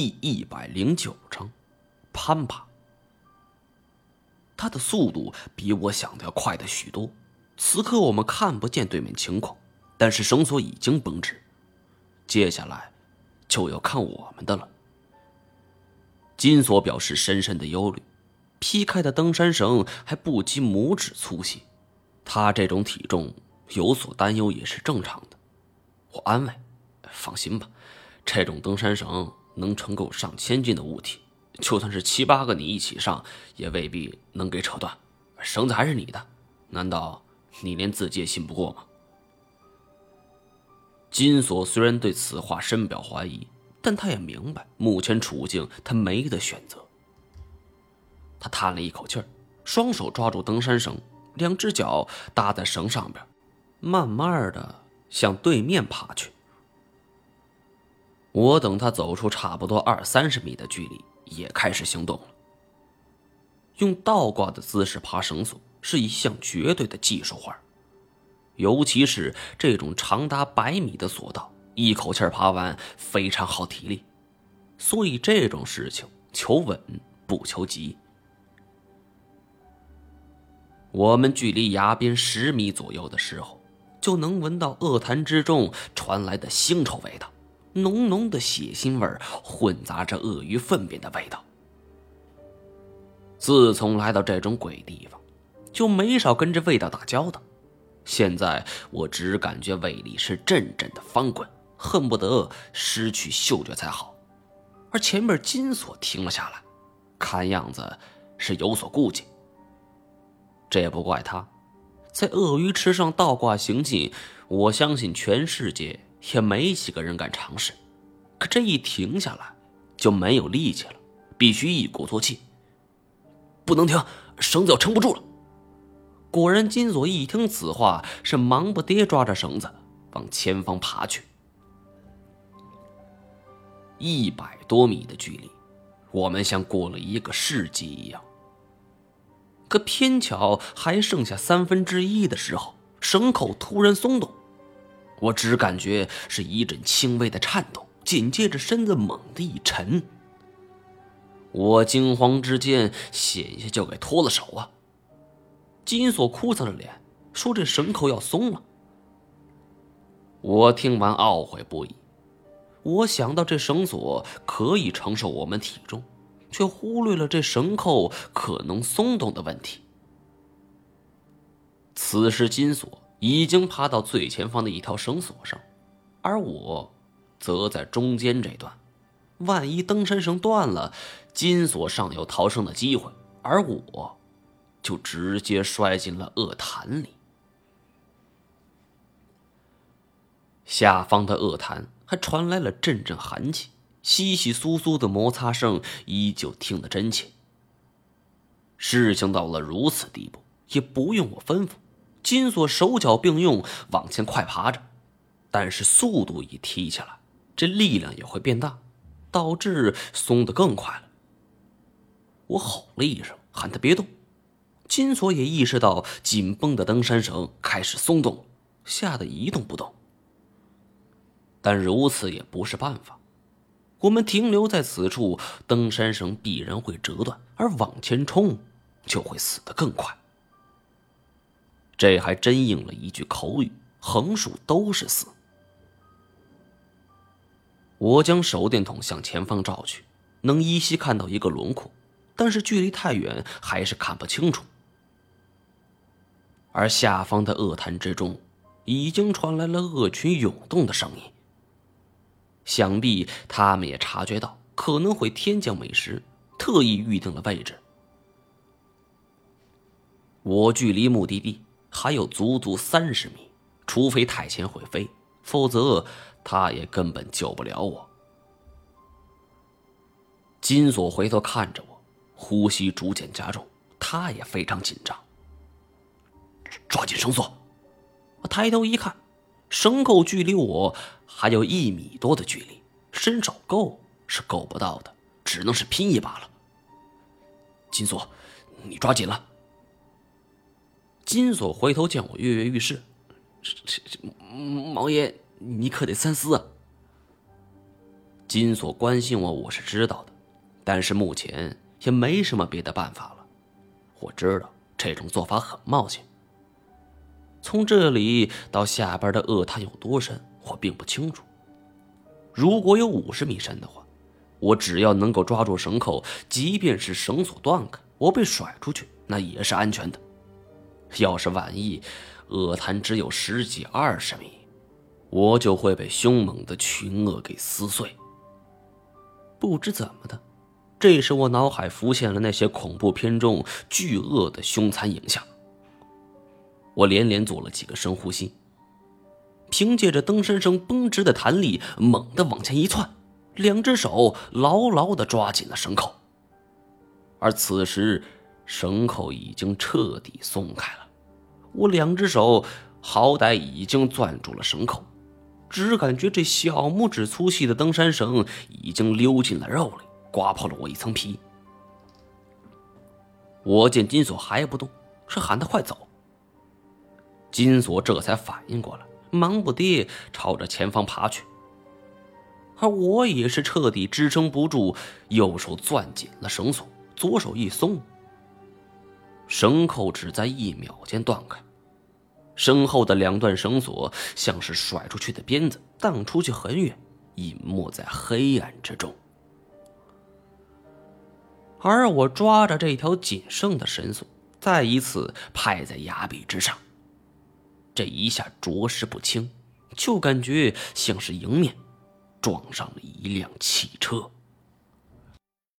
第一百零九章，攀爬。他的速度比我想的要快的许多。此刻我们看不见对面情况，但是绳索已经绷直，接下来就要看我们的了。金锁表示深深的忧虑，劈开的登山绳还不及拇指粗细，他这种体重有所担忧也是正常的。我安慰：“放心吧，这种登山绳能承够上千斤的物体，就算是七八个你一起上，也未必能给扯断。绳子还是你的，难道？”你连自己也信不过吗？金锁虽然对此话深表怀疑，但他也明白目前处境，他没得选择。他叹了一口气儿，双手抓住登山绳，两只脚搭在绳上边，慢慢的向对面爬去。我等他走出差不多二三十米的距离，也开始行动了。用倒挂的姿势爬绳索。是一项绝对的技术活尤其是这种长达百米的索道，一口气爬完非常耗体力，所以这种事情求稳不求急。我们距离崖边十米左右的时候，就能闻到恶潭之中传来的腥臭味道，浓浓的血腥味混杂着鳄鱼粪便的味道。自从来到这种鬼地方。就没少跟这味道打交道，现在我只感觉胃里是阵阵的翻滚，恨不得失去嗅觉才好。而前面金锁停了下来，看样子是有所顾忌。这也不怪他，在鳄鱼池上倒挂行进，我相信全世界也没几个人敢尝试。可这一停下来，就没有力气了，必须一鼓作气。不能停，绳子要撑不住了。果然，金锁一听此话，是忙不迭抓着绳子往前方爬去。一百多米的距离，我们像过了一个世纪一样。可偏巧还剩下三分之一的时候，绳口突然松动，我只感觉是一阵轻微的颤抖，紧接着身子猛地一沉。我惊慌之间，险些就给脱了手啊！金锁哭丧着脸说：“这绳扣要松了。”我听完懊悔不已。我想到这绳索可以承受我们体重，却忽略了这绳扣可能松动的问题。此时，金锁已经爬到最前方的一条绳索上，而我则在中间这段。万一登山绳断了，金锁尚有逃生的机会，而我……就直接摔进了恶潭里。下方的恶潭还传来了阵阵寒气，稀稀疏疏的摩擦声依旧听得真切。事情到了如此地步，也不用我吩咐，金锁手脚并用往前快爬着，但是速度一提起来，这力量也会变大，导致松得更快了。我吼了一声，喊他别动。金锁也意识到紧绷的登山绳开始松动，吓得一动不动。但如此也不是办法，我们停留在此处，登山绳必然会折断，而往前冲就会死得更快。这还真应了一句口语：“横竖都是死。”我将手电筒向前方照去，能依稀看到一个轮廓，但是距离太远，还是看不清楚。而下方的恶潭之中，已经传来了恶群涌动的声音。想必他们也察觉到可能会天降美食，特意预定了位置。我距离目的地还有足足三十米，除非太前会飞，否则他也根本救不了我。金锁回头看着我，呼吸逐渐加重，他也非常紧张。抓紧绳索！我抬头一看，绳扣距离我还有一米多的距离，伸手够是够不到的，只能是拼一把了。金锁，你抓紧了！金锁回头见我跃跃欲试，毛爷，你可得三思啊！金锁关心我，我是知道的，但是目前也没什么别的办法了。我知道这种做法很冒险。从这里到下边的恶潭有多深，我并不清楚。如果有五十米深的话，我只要能够抓住绳扣，即便是绳索断开，我被甩出去，那也是安全的。要是万一恶潭只有十几二十米，我就会被凶猛的群鳄给撕碎。不知怎么的，这时我脑海浮现了那些恐怖片中巨鳄的凶残影像。我连连做了几个深呼吸，凭借着登山绳绷直的弹力，猛地往前一窜，两只手牢牢地抓紧了绳扣。而此时，绳扣已经彻底松开了，我两只手好歹已经攥住了绳扣。只感觉这小拇指粗细的登山绳已经溜进了肉里，刮破了我一层皮。我见金锁还不动，是喊他快走。金锁这才反应过来，忙不迭朝着前方爬去。而我也是彻底支撑不住，右手攥紧了绳索，左手一松，绳扣只在一秒间断开。身后的两段绳索像是甩出去的鞭子，荡出去很远，隐没在黑暗之中。而我抓着这条仅剩的绳索，再一次拍在崖壁之上。这一下着实不轻，就感觉像是迎面撞上了一辆汽车。